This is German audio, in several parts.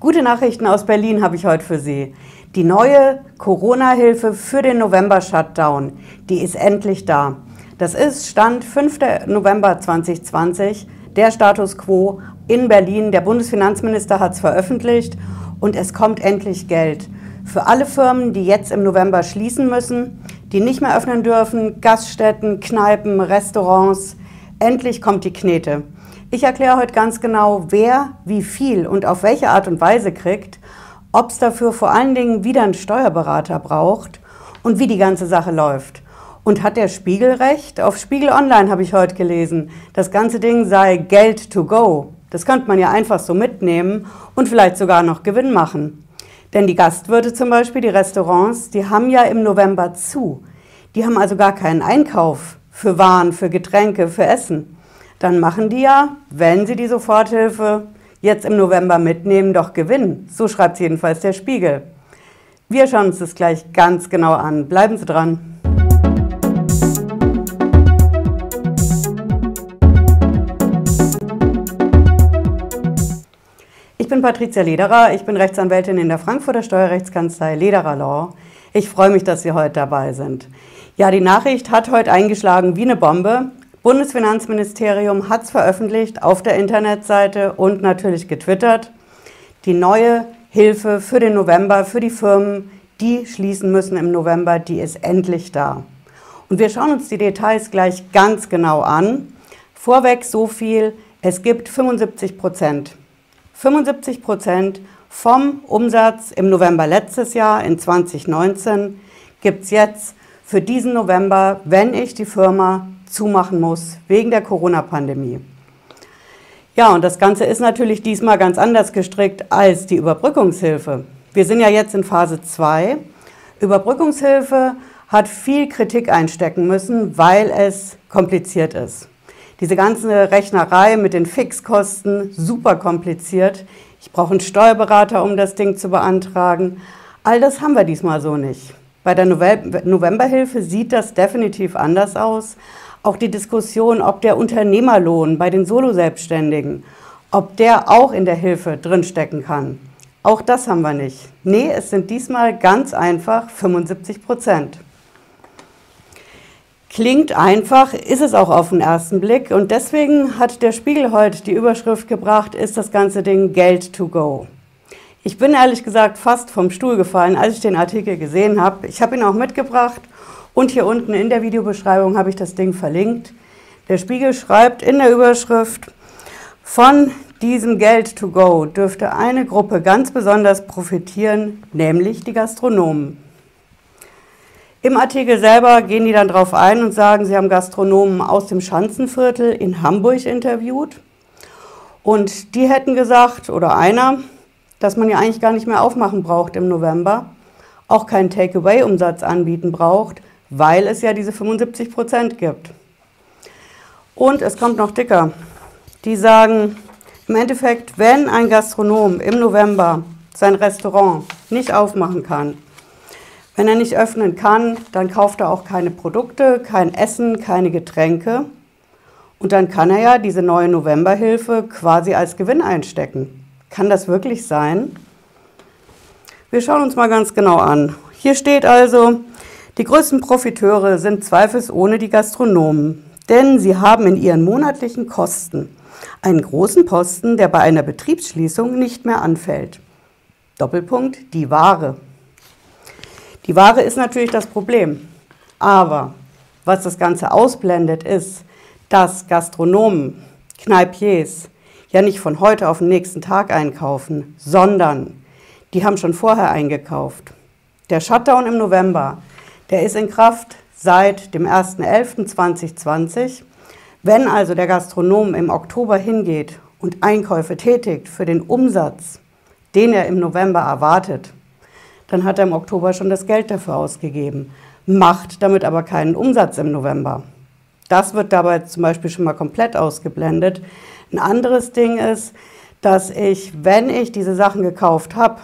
Gute Nachrichten aus Berlin habe ich heute für Sie. Die neue Corona-Hilfe für den November-Shutdown, die ist endlich da. Das ist Stand 5. November 2020, der Status quo in Berlin. Der Bundesfinanzminister hat es veröffentlicht und es kommt endlich Geld. Für alle Firmen, die jetzt im November schließen müssen, die nicht mehr öffnen dürfen, Gaststätten, Kneipen, Restaurants, endlich kommt die Knete. Ich erkläre heute ganz genau, wer wie viel und auf welche Art und Weise kriegt, ob es dafür vor allen Dingen wieder einen Steuerberater braucht und wie die ganze Sache läuft. Und hat der Spiegel recht? Auf Spiegel Online habe ich heute gelesen, das ganze Ding sei Geld to go. Das könnte man ja einfach so mitnehmen und vielleicht sogar noch Gewinn machen. Denn die Gastwirte zum Beispiel, die Restaurants, die haben ja im November zu. Die haben also gar keinen Einkauf für Waren, für Getränke, für Essen dann machen die ja, wenn sie die Soforthilfe jetzt im November mitnehmen, doch Gewinn. So schreibt es jedenfalls der Spiegel. Wir schauen uns das gleich ganz genau an. Bleiben Sie dran. Ich bin Patricia Lederer, ich bin Rechtsanwältin in der Frankfurter Steuerrechtskanzlei Lederer Law. Ich freue mich, dass Sie heute dabei sind. Ja, die Nachricht hat heute eingeschlagen wie eine Bombe. Bundesfinanzministerium hat es veröffentlicht auf der Internetseite und natürlich getwittert. Die neue Hilfe für den November, für die Firmen, die schließen müssen im November, die ist endlich da. Und wir schauen uns die Details gleich ganz genau an. Vorweg so viel, es gibt 75 Prozent. 75 Prozent vom Umsatz im November letztes Jahr, in 2019, gibt es jetzt für diesen November, wenn ich die Firma zumachen muss wegen der Corona-Pandemie. Ja, und das Ganze ist natürlich diesmal ganz anders gestrickt als die Überbrückungshilfe. Wir sind ja jetzt in Phase 2. Überbrückungshilfe hat viel Kritik einstecken müssen, weil es kompliziert ist. Diese ganze Rechnerei mit den Fixkosten, super kompliziert. Ich brauche einen Steuerberater, um das Ding zu beantragen. All das haben wir diesmal so nicht. Bei der Novemberhilfe sieht das definitiv anders aus. Auch die Diskussion, ob der Unternehmerlohn bei den Soloselbstständigen, ob der auch in der Hilfe drinstecken kann. Auch das haben wir nicht. Nee, es sind diesmal ganz einfach 75 Prozent. Klingt einfach, ist es auch auf den ersten Blick. Und deswegen hat der Spiegel heute die Überschrift gebracht, ist das ganze Ding Geld to go. Ich bin ehrlich gesagt fast vom Stuhl gefallen, als ich den Artikel gesehen habe. Ich habe ihn auch mitgebracht und hier unten in der Videobeschreibung habe ich das Ding verlinkt. Der Spiegel schreibt in der Überschrift, von diesem Geld to go dürfte eine Gruppe ganz besonders profitieren, nämlich die Gastronomen. Im Artikel selber gehen die dann darauf ein und sagen, sie haben Gastronomen aus dem Schanzenviertel in Hamburg interviewt. Und die hätten gesagt, oder einer, dass man ja eigentlich gar nicht mehr aufmachen braucht im November, auch keinen Takeaway-Umsatz anbieten braucht, weil es ja diese 75 Prozent gibt. Und es kommt noch dicker. Die sagen, im Endeffekt, wenn ein Gastronom im November sein Restaurant nicht aufmachen kann, wenn er nicht öffnen kann, dann kauft er auch keine Produkte, kein Essen, keine Getränke. Und dann kann er ja diese neue Novemberhilfe quasi als Gewinn einstecken. Kann das wirklich sein? Wir schauen uns mal ganz genau an. Hier steht also, die größten Profiteure sind zweifelsohne die Gastronomen, denn sie haben in ihren monatlichen Kosten einen großen Posten, der bei einer Betriebsschließung nicht mehr anfällt. Doppelpunkt, die Ware. Die Ware ist natürlich das Problem, aber was das Ganze ausblendet, ist, dass Gastronomen, Kneipiers ja nicht von heute auf den nächsten Tag einkaufen, sondern die haben schon vorher eingekauft. Der Shutdown im November der ist in Kraft seit dem 01.11.2020. Wenn also der Gastronom im Oktober hingeht und Einkäufe tätigt für den Umsatz, den er im November erwartet, dann hat er im Oktober schon das Geld dafür ausgegeben, macht damit aber keinen Umsatz im November. Das wird dabei zum Beispiel schon mal komplett ausgeblendet. Ein anderes Ding ist, dass ich, wenn ich diese Sachen gekauft habe,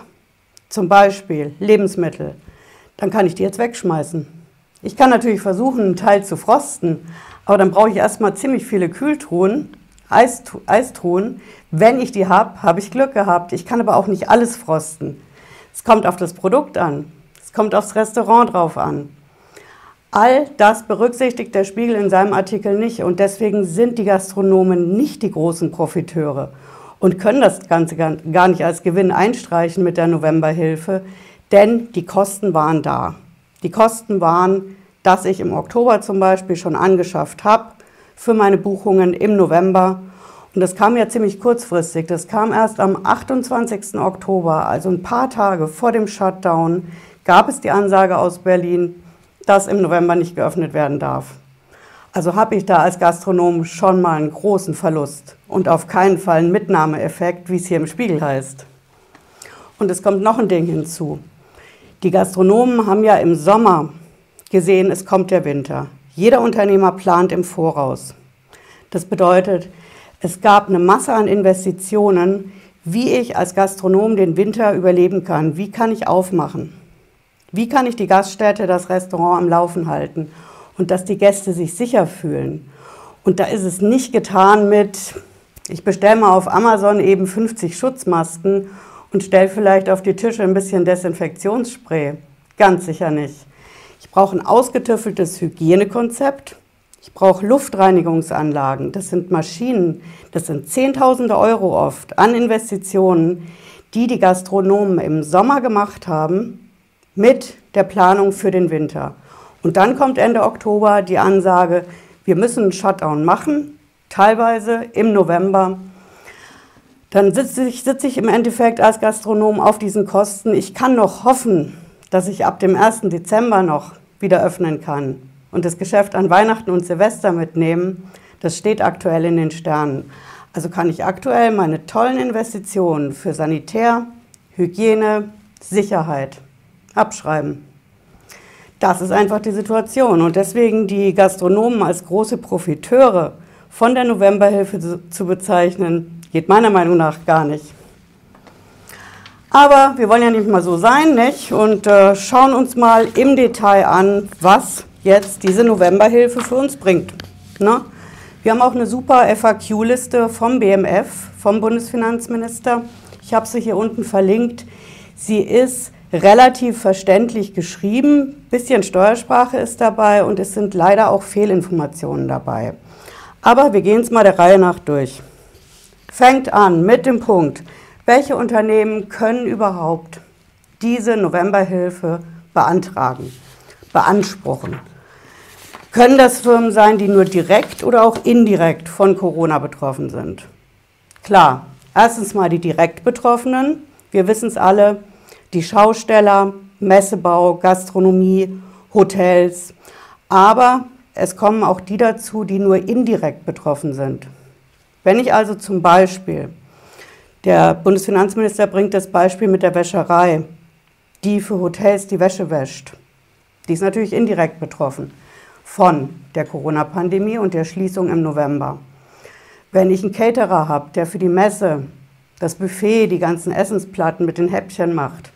zum Beispiel Lebensmittel, dann kann ich die jetzt wegschmeißen. Ich kann natürlich versuchen, einen Teil zu frosten, aber dann brauche ich erstmal ziemlich viele Kühltruhen. Eistruhen. Wenn ich die habe, habe ich Glück gehabt. Ich kann aber auch nicht alles frosten. Es kommt auf das Produkt an. Es kommt aufs Restaurant drauf an. All das berücksichtigt der Spiegel in seinem Artikel nicht und deswegen sind die Gastronomen nicht die großen Profiteure und können das Ganze gar nicht als Gewinn einstreichen mit der Novemberhilfe, denn die Kosten waren da. Die Kosten waren, dass ich im Oktober zum Beispiel schon angeschafft habe für meine Buchungen im November. Und das kam ja ziemlich kurzfristig. Das kam erst am 28. Oktober, also ein paar Tage vor dem Shutdown, gab es die Ansage aus Berlin, dass im November nicht geöffnet werden darf. Also habe ich da als Gastronom schon mal einen großen Verlust und auf keinen Fall einen Mitnahmeeffekt, wie es hier im Spiegel heißt. Und es kommt noch ein Ding hinzu. Die Gastronomen haben ja im Sommer gesehen, es kommt der Winter. Jeder Unternehmer plant im Voraus. Das bedeutet, es gab eine Masse an Investitionen, wie ich als Gastronom den Winter überleben kann. Wie kann ich aufmachen? Wie kann ich die Gaststätte, das Restaurant am Laufen halten? Und dass die Gäste sich sicher fühlen. Und da ist es nicht getan mit, ich bestelle mal auf Amazon eben 50 Schutzmasken und stelle vielleicht auf die Tische ein bisschen Desinfektionsspray. Ganz sicher nicht. Ich brauche ein ausgetüffeltes Hygienekonzept. Ich brauche Luftreinigungsanlagen. Das sind Maschinen. Das sind Zehntausende Euro oft an Investitionen, die die Gastronomen im Sommer gemacht haben mit der Planung für den Winter. Und dann kommt Ende Oktober die Ansage, wir müssen einen Shutdown machen, teilweise im November. Dann sitze ich, sitze ich im Endeffekt als Gastronom auf diesen Kosten. Ich kann noch hoffen, dass ich ab dem 1. Dezember noch wieder öffnen kann und das Geschäft an Weihnachten und Silvester mitnehmen, das steht aktuell in den Sternen. Also kann ich aktuell meine tollen Investitionen für Sanitär, Hygiene, Sicherheit abschreiben. Das ist einfach die Situation und deswegen die Gastronomen als große Profiteure von der Novemberhilfe zu bezeichnen, geht meiner Meinung nach gar nicht. Aber wir wollen ja nicht mal so sein, nicht? Und äh, schauen uns mal im Detail an, was jetzt diese Novemberhilfe für uns bringt. Ne? Wir haben auch eine super FAQ-Liste vom BMF, vom Bundesfinanzminister. Ich habe sie hier unten verlinkt. Sie ist relativ verständlich geschrieben, bisschen Steuersprache ist dabei und es sind leider auch Fehlinformationen dabei. Aber wir gehen es mal der Reihe nach durch. Fängt an mit dem Punkt, welche Unternehmen können überhaupt diese Novemberhilfe beantragen, beanspruchen? Können das Firmen sein, die nur direkt oder auch indirekt von Corona betroffen sind? Klar, erstens mal die direkt Betroffenen. Wir wissen es alle, die Schausteller, Messebau, Gastronomie, Hotels. Aber es kommen auch die dazu, die nur indirekt betroffen sind. Wenn ich also zum Beispiel der Bundesfinanzminister bringt das Beispiel mit der Wäscherei, die für Hotels die Wäsche wäscht. Die ist natürlich indirekt betroffen von der Corona-Pandemie und der Schließung im November. Wenn ich einen Caterer habe, der für die Messe, das Buffet, die ganzen Essensplatten mit den Häppchen macht,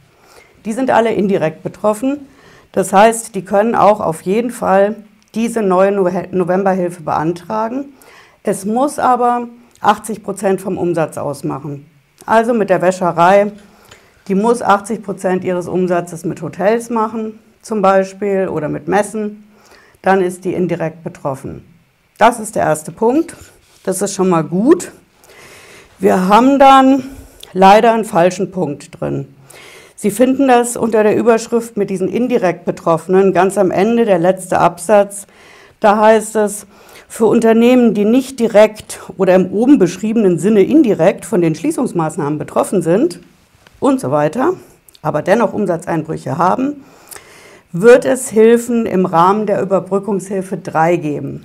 die sind alle indirekt betroffen. Das heißt, die können auch auf jeden Fall diese neue Novemberhilfe beantragen. Es muss aber 80 Prozent vom Umsatz ausmachen. Also mit der Wäscherei, die muss 80 Prozent ihres Umsatzes mit Hotels machen, zum Beispiel, oder mit Messen. Dann ist die indirekt betroffen. Das ist der erste Punkt. Das ist schon mal gut. Wir haben dann leider einen falschen Punkt drin. Sie finden das unter der Überschrift mit diesen indirekt Betroffenen ganz am Ende, der letzte Absatz. Da heißt es, für Unternehmen, die nicht direkt oder im oben beschriebenen Sinne indirekt von den Schließungsmaßnahmen betroffen sind und so weiter, aber dennoch Umsatzeinbrüche haben, wird es Hilfen im Rahmen der Überbrückungshilfe 3 geben.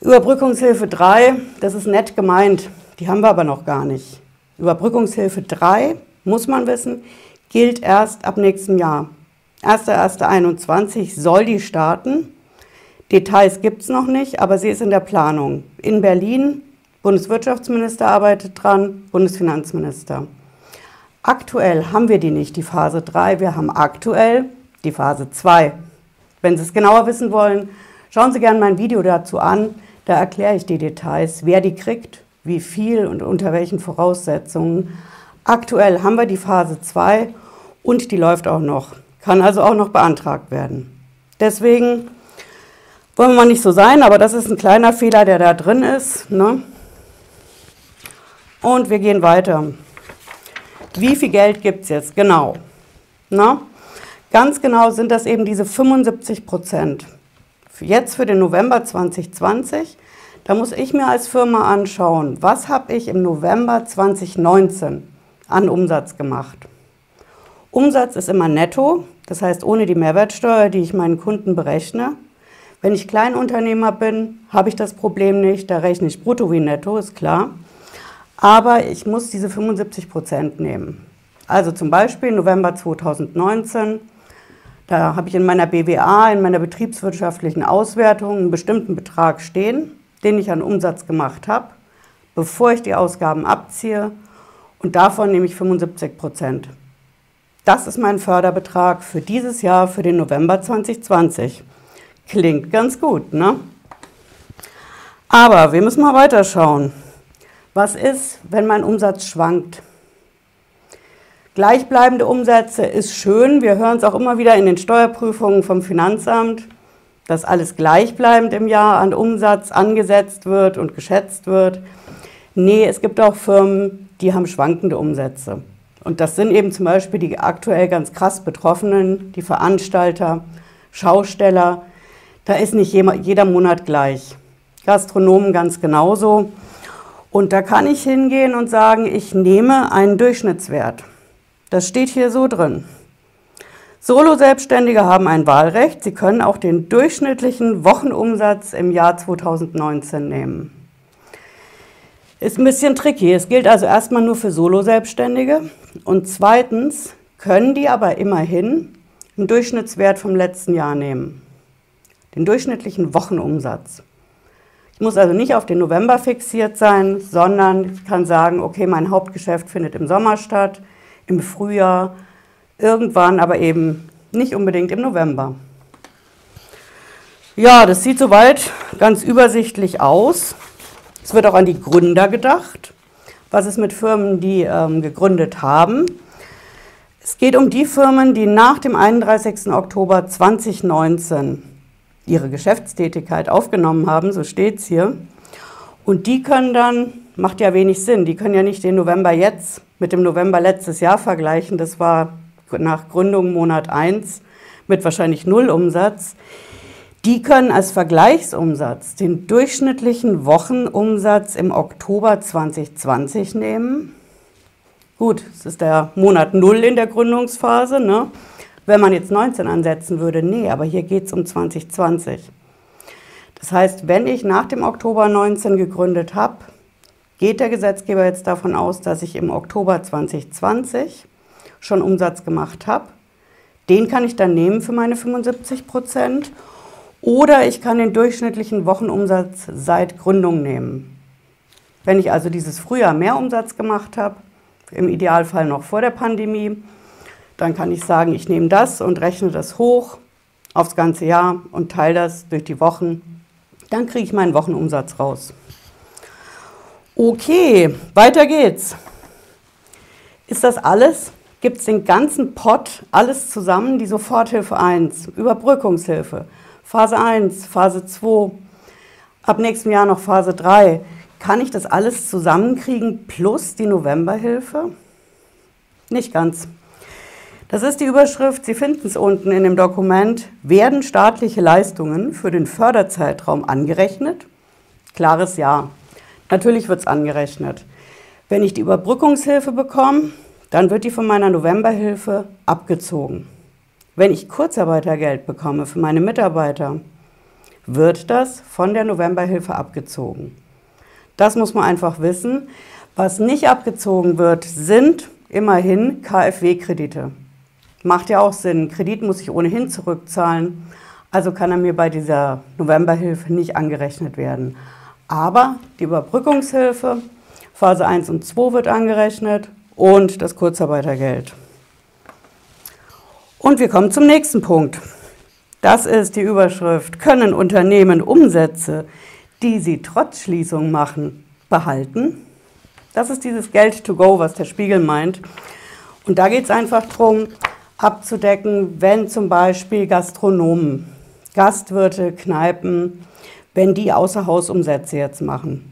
Überbrückungshilfe 3, das ist nett gemeint, die haben wir aber noch gar nicht. Überbrückungshilfe 3, muss man wissen, gilt erst ab nächstem Jahr. 1.1.21 soll die starten Details gibt es noch nicht, aber sie ist in der Planung. In Berlin, Bundeswirtschaftsminister arbeitet dran, Bundesfinanzminister. Aktuell haben wir die nicht, die Phase 3, wir haben aktuell die Phase 2. Wenn Sie es genauer wissen wollen, schauen Sie gerne mein Video dazu an. Da erkläre ich die Details, wer die kriegt, wie viel und unter welchen Voraussetzungen. Aktuell haben wir die Phase 2 und die läuft auch noch, kann also auch noch beantragt werden. Deswegen wollen wir nicht so sein, aber das ist ein kleiner Fehler, der da drin ist. Ne? Und wir gehen weiter. Wie viel Geld gibt es jetzt? Genau. Na? Ganz genau sind das eben diese 75 Prozent. Jetzt für den November 2020, da muss ich mir als Firma anschauen, was habe ich im November 2019 an Umsatz gemacht. Umsatz ist immer netto, das heißt ohne die Mehrwertsteuer, die ich meinen Kunden berechne. Wenn ich Kleinunternehmer bin, habe ich das Problem nicht, da rechne ich brutto wie netto, ist klar. Aber ich muss diese 75 Prozent nehmen. Also zum Beispiel November 2019, da habe ich in meiner BWA, in meiner betriebswirtschaftlichen Auswertung einen bestimmten Betrag stehen, den ich an Umsatz gemacht habe, bevor ich die Ausgaben abziehe. Und davon nehme ich 75 Prozent. Das ist mein Förderbetrag für dieses Jahr, für den November 2020. Klingt ganz gut, ne? Aber wir müssen mal weiterschauen. Was ist, wenn mein Umsatz schwankt? Gleichbleibende Umsätze ist schön. Wir hören es auch immer wieder in den Steuerprüfungen vom Finanzamt, dass alles gleichbleibend im Jahr an Umsatz angesetzt wird und geschätzt wird. Nee, es gibt auch Firmen, die haben schwankende Umsätze. Und das sind eben zum Beispiel die aktuell ganz krass Betroffenen, die Veranstalter, Schausteller. Da ist nicht jeder Monat gleich. Gastronomen ganz genauso. Und da kann ich hingehen und sagen, ich nehme einen Durchschnittswert. Das steht hier so drin. Solo-Selbstständige haben ein Wahlrecht. Sie können auch den durchschnittlichen Wochenumsatz im Jahr 2019 nehmen. Ist ein bisschen tricky. Es gilt also erstmal nur für Solo-Selbstständige. Und zweitens können die aber immerhin einen Durchschnittswert vom letzten Jahr nehmen. Den durchschnittlichen Wochenumsatz. Ich muss also nicht auf den November fixiert sein, sondern ich kann sagen, okay, mein Hauptgeschäft findet im Sommer statt, im Frühjahr, irgendwann, aber eben nicht unbedingt im November. Ja, das sieht soweit ganz übersichtlich aus. Es wird auch an die Gründer gedacht. Was ist mit Firmen, die ähm, gegründet haben? Es geht um die Firmen, die nach dem 31. Oktober 2019 ihre Geschäftstätigkeit aufgenommen haben, so steht es hier. Und die können dann, macht ja wenig Sinn, die können ja nicht den November jetzt mit dem November letztes Jahr vergleichen. Das war nach Gründung Monat 1 mit wahrscheinlich Null Umsatz. Die können als Vergleichsumsatz den durchschnittlichen Wochenumsatz im Oktober 2020 nehmen. Gut, es ist der Monat Null in der Gründungsphase. Ne? Wenn man jetzt 19 ansetzen würde, nee, aber hier geht es um 2020. Das heißt, wenn ich nach dem Oktober 19 gegründet habe, geht der Gesetzgeber jetzt davon aus, dass ich im Oktober 2020 schon Umsatz gemacht habe. Den kann ich dann nehmen für meine 75 Prozent. Oder ich kann den durchschnittlichen Wochenumsatz seit Gründung nehmen. Wenn ich also dieses Frühjahr mehr Umsatz gemacht habe, im Idealfall noch vor der Pandemie, dann kann ich sagen, ich nehme das und rechne das hoch aufs ganze Jahr und teile das durch die Wochen. Dann kriege ich meinen Wochenumsatz raus. Okay, weiter geht's. Ist das alles? Gibt es den ganzen Pot, alles zusammen, die Soforthilfe 1, Überbrückungshilfe, Phase 1, Phase 2, ab nächstem Jahr noch Phase 3. Kann ich das alles zusammenkriegen plus die Novemberhilfe? Nicht ganz. Das ist die Überschrift, Sie finden es unten in dem Dokument, werden staatliche Leistungen für den Förderzeitraum angerechnet? Klares Ja. Natürlich wird es angerechnet. Wenn ich die Überbrückungshilfe bekomme, dann wird die von meiner Novemberhilfe abgezogen. Wenn ich Kurzarbeitergeld bekomme für meine Mitarbeiter, wird das von der Novemberhilfe abgezogen. Das muss man einfach wissen. Was nicht abgezogen wird, sind immerhin KfW-Kredite. Macht ja auch Sinn. Kredit muss ich ohnehin zurückzahlen. Also kann er mir bei dieser Novemberhilfe nicht angerechnet werden. Aber die Überbrückungshilfe, Phase 1 und 2 wird angerechnet und das Kurzarbeitergeld. Und wir kommen zum nächsten Punkt. Das ist die Überschrift, können Unternehmen Umsätze, die Sie trotz Schließung machen, behalten. Das ist dieses Geld to go, was der Spiegel meint. Und da geht es einfach darum, abzudecken, wenn zum Beispiel Gastronomen, Gastwirte, Kneipen, wenn die Außerhausumsätze jetzt machen.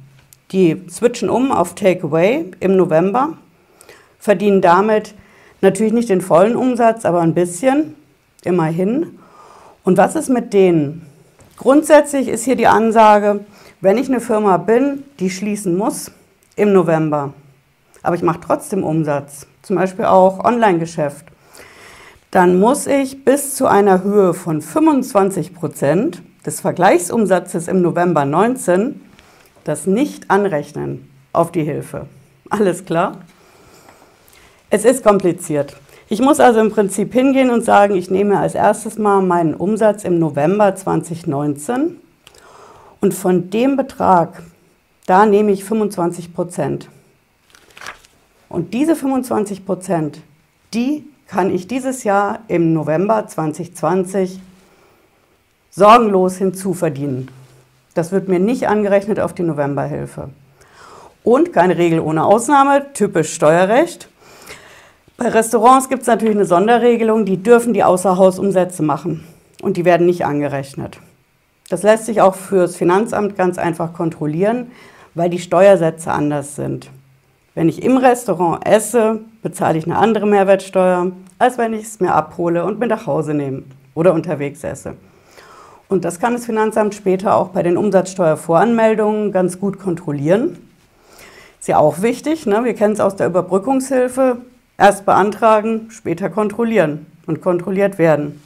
Die switchen um auf Takeaway im November, verdienen damit natürlich nicht den vollen Umsatz, aber ein bisschen, immerhin. Und was ist mit denen? Grundsätzlich ist hier die Ansage, wenn ich eine Firma bin, die schließen muss im November, aber ich mache trotzdem Umsatz, zum Beispiel auch Online-Geschäft, dann muss ich bis zu einer Höhe von 25 Prozent des Vergleichsumsatzes im November 19 das nicht anrechnen auf die Hilfe. Alles klar? Es ist kompliziert. Ich muss also im Prinzip hingehen und sagen, ich nehme als erstes mal meinen Umsatz im November 2019 und von dem Betrag, da nehme ich 25 Prozent. Und diese 25 Prozent, die kann ich dieses Jahr im November 2020 sorgenlos hinzuverdienen. Das wird mir nicht angerechnet auf die Novemberhilfe. Und keine Regel ohne Ausnahme, typisch Steuerrecht. Bei Restaurants gibt es natürlich eine Sonderregelung, die dürfen die Außerhausumsätze machen und die werden nicht angerechnet. Das lässt sich auch fürs Finanzamt ganz einfach kontrollieren, weil die Steuersätze anders sind. Wenn ich im Restaurant esse, bezahle ich eine andere Mehrwertsteuer, als wenn ich es mir abhole und mit nach Hause nehme oder unterwegs esse. Und das kann das Finanzamt später auch bei den Umsatzsteuervoranmeldungen ganz gut kontrollieren. Ist ja auch wichtig, ne? wir kennen es aus der Überbrückungshilfe. Erst beantragen, später kontrollieren und kontrolliert werden.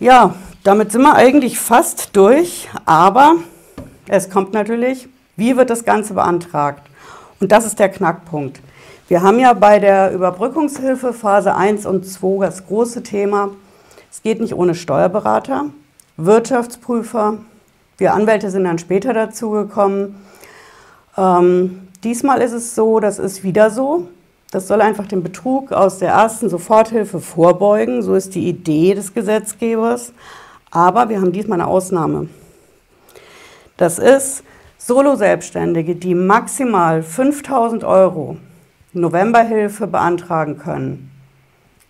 Ja, damit sind wir eigentlich fast durch, aber es kommt natürlich, wie wird das Ganze beantragt? Und das ist der Knackpunkt. Wir haben ja bei der Überbrückungshilfe Phase 1 und 2 das große Thema, es geht nicht ohne Steuerberater, Wirtschaftsprüfer, wir Anwälte sind dann später dazugekommen. Ähm, diesmal ist es so, das ist wieder so. Das soll einfach den Betrug aus der ersten Soforthilfe vorbeugen. So ist die Idee des Gesetzgebers. Aber wir haben diesmal eine Ausnahme. Das ist Solo-Selbstständige, die maximal 5000 Euro Novemberhilfe beantragen können.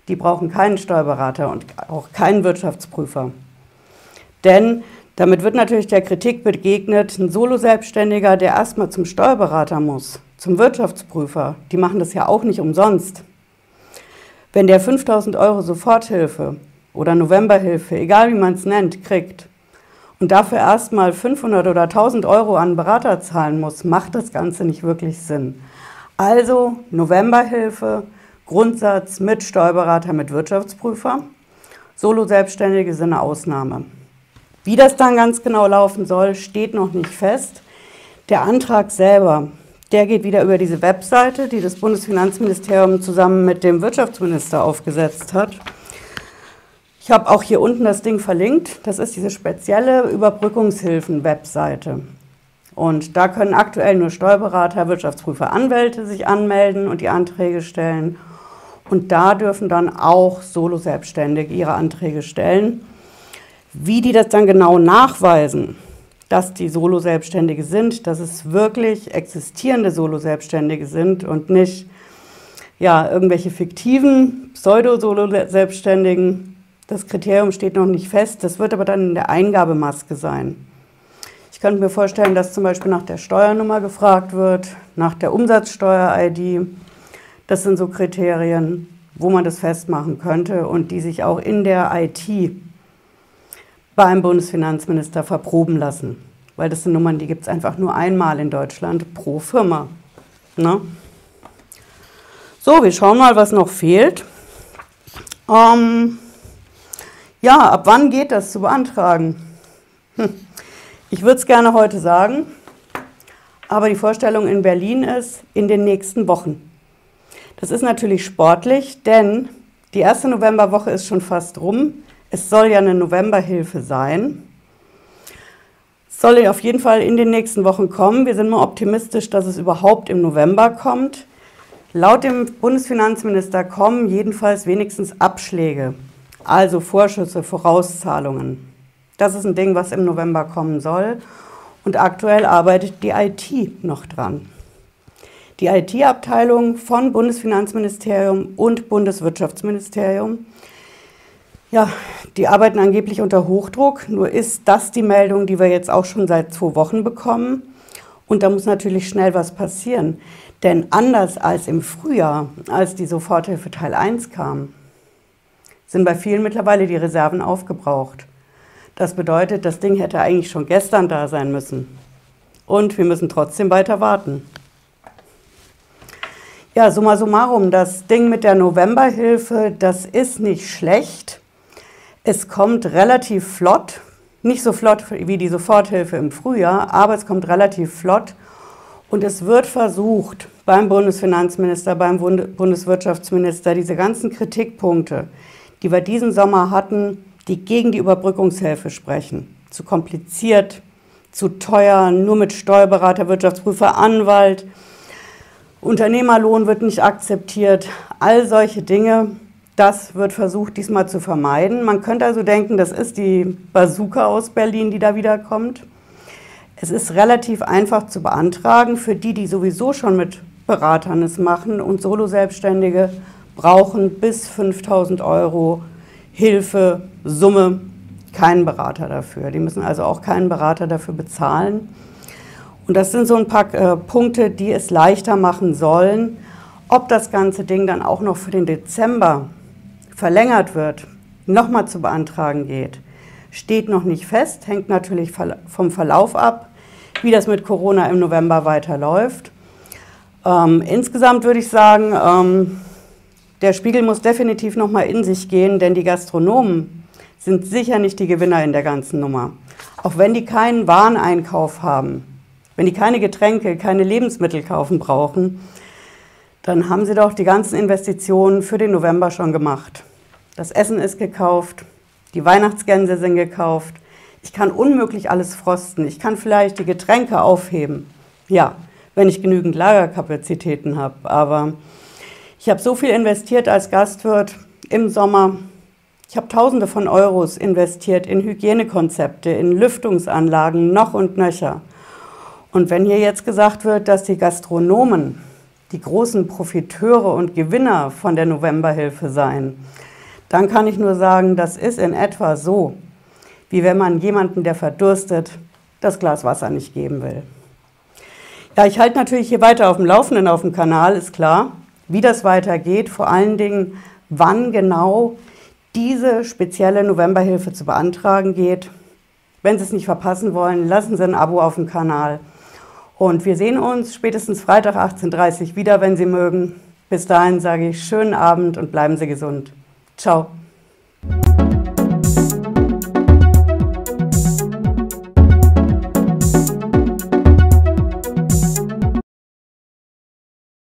Die brauchen keinen Steuerberater und auch keinen Wirtschaftsprüfer. Denn damit wird natürlich der Kritik begegnet, ein Solo-Selbstständiger, der erstmal zum Steuerberater muss, zum Wirtschaftsprüfer, die machen das ja auch nicht umsonst. Wenn der 5000 Euro Soforthilfe oder Novemberhilfe, egal wie man es nennt, kriegt und dafür erstmal 500 oder 1000 Euro an Berater zahlen muss, macht das Ganze nicht wirklich Sinn. Also Novemberhilfe, Grundsatz mit Steuerberater, mit Wirtschaftsprüfer. Solo-Selbstständige sind eine Ausnahme. Wie das dann ganz genau laufen soll, steht noch nicht fest. Der Antrag selber, der geht wieder über diese Webseite, die das Bundesfinanzministerium zusammen mit dem Wirtschaftsminister aufgesetzt hat. Ich habe auch hier unten das Ding verlinkt. Das ist diese spezielle Überbrückungshilfen-Webseite. Und da können aktuell nur Steuerberater, Wirtschaftsprüfer, Anwälte sich anmelden und die Anträge stellen. Und da dürfen dann auch Solo-Selbstständige ihre Anträge stellen. Wie die das dann genau nachweisen, dass die Solo-Selbstständige sind, dass es wirklich existierende Solo-Selbstständige sind und nicht ja, irgendwelche fiktiven Pseudo-Solo-Selbstständigen. Das Kriterium steht noch nicht fest, das wird aber dann in der Eingabemaske sein. Ich könnte mir vorstellen, dass zum Beispiel nach der Steuernummer gefragt wird, nach der Umsatzsteuer-ID. Das sind so Kriterien, wo man das festmachen könnte und die sich auch in der IT beim Bundesfinanzminister verproben lassen. Weil das sind Nummern, die gibt es einfach nur einmal in Deutschland pro Firma. Ne? So, wir schauen mal, was noch fehlt. Ähm, ja, ab wann geht das zu beantragen? Hm. Ich würde es gerne heute sagen, aber die Vorstellung in Berlin ist in den nächsten Wochen. Das ist natürlich sportlich, denn die erste Novemberwoche ist schon fast rum. Es soll ja eine Novemberhilfe sein. Es soll auf jeden Fall in den nächsten Wochen kommen. Wir sind nur optimistisch, dass es überhaupt im November kommt. Laut dem Bundesfinanzminister kommen jedenfalls wenigstens Abschläge, also Vorschüsse, Vorauszahlungen. Das ist ein Ding, was im November kommen soll. Und aktuell arbeitet die IT noch dran. Die IT-Abteilung von Bundesfinanzministerium und Bundeswirtschaftsministerium, ja, die arbeiten angeblich unter Hochdruck. Nur ist das die Meldung, die wir jetzt auch schon seit zwei Wochen bekommen. Und da muss natürlich schnell was passieren. Denn anders als im Frühjahr, als die Soforthilfe Teil 1 kam, sind bei vielen mittlerweile die Reserven aufgebraucht. Das bedeutet, das Ding hätte eigentlich schon gestern da sein müssen. Und wir müssen trotzdem weiter warten. Ja, summa summarum, das Ding mit der Novemberhilfe, das ist nicht schlecht. Es kommt relativ flott, nicht so flott wie die Soforthilfe im Frühjahr, aber es kommt relativ flott. Und es wird versucht, beim Bundesfinanzminister, beim Bundeswirtschaftsminister, diese ganzen Kritikpunkte, die wir diesen Sommer hatten, die gegen die Überbrückungshilfe sprechen, zu kompliziert, zu teuer, nur mit Steuerberater, Wirtschaftsprüfer, Anwalt, Unternehmerlohn wird nicht akzeptiert, all solche Dinge, das wird versucht diesmal zu vermeiden. Man könnte also denken, das ist die Bazooka aus Berlin, die da wiederkommt. Es ist relativ einfach zu beantragen für die, die sowieso schon mit Beratern es machen und Solo-Selbstständige brauchen bis 5000 Euro Hilfe, Summe, keinen Berater dafür. Die müssen also auch keinen Berater dafür bezahlen. Und das sind so ein paar äh, Punkte, die es leichter machen sollen. Ob das ganze Ding dann auch noch für den Dezember verlängert wird, nochmal zu beantragen geht, steht noch nicht fest, hängt natürlich vom Verlauf ab, wie das mit Corona im November weiterläuft. Ähm, insgesamt würde ich sagen, ähm, der Spiegel muss definitiv nochmal in sich gehen, denn die Gastronomen sind sicher nicht die Gewinner in der ganzen Nummer. Auch wenn die keinen Wareneinkauf haben, wenn die keine Getränke, keine Lebensmittel kaufen brauchen, dann haben sie doch die ganzen Investitionen für den November schon gemacht. Das Essen ist gekauft, die Weihnachtsgänse sind gekauft. Ich kann unmöglich alles frosten. Ich kann vielleicht die Getränke aufheben. Ja, wenn ich genügend Lagerkapazitäten habe. Aber ich habe so viel investiert als Gastwirt im Sommer. Ich habe Tausende von Euros investiert in Hygienekonzepte, in Lüftungsanlagen, noch und nöcher. Und wenn hier jetzt gesagt wird, dass die Gastronomen die großen Profiteure und Gewinner von der Novemberhilfe seien, dann kann ich nur sagen, das ist in etwa so, wie wenn man jemanden, der verdurstet, das Glas Wasser nicht geben will. Ja, ich halte natürlich hier weiter auf dem Laufenden auf dem Kanal, ist klar, wie das weitergeht, vor allen Dingen, wann genau diese spezielle Novemberhilfe zu beantragen geht. Wenn Sie es nicht verpassen wollen, lassen Sie ein Abo auf dem Kanal. Und wir sehen uns spätestens Freitag 18.30 Uhr wieder, wenn Sie mögen. Bis dahin sage ich schönen Abend und bleiben Sie gesund. Ciao.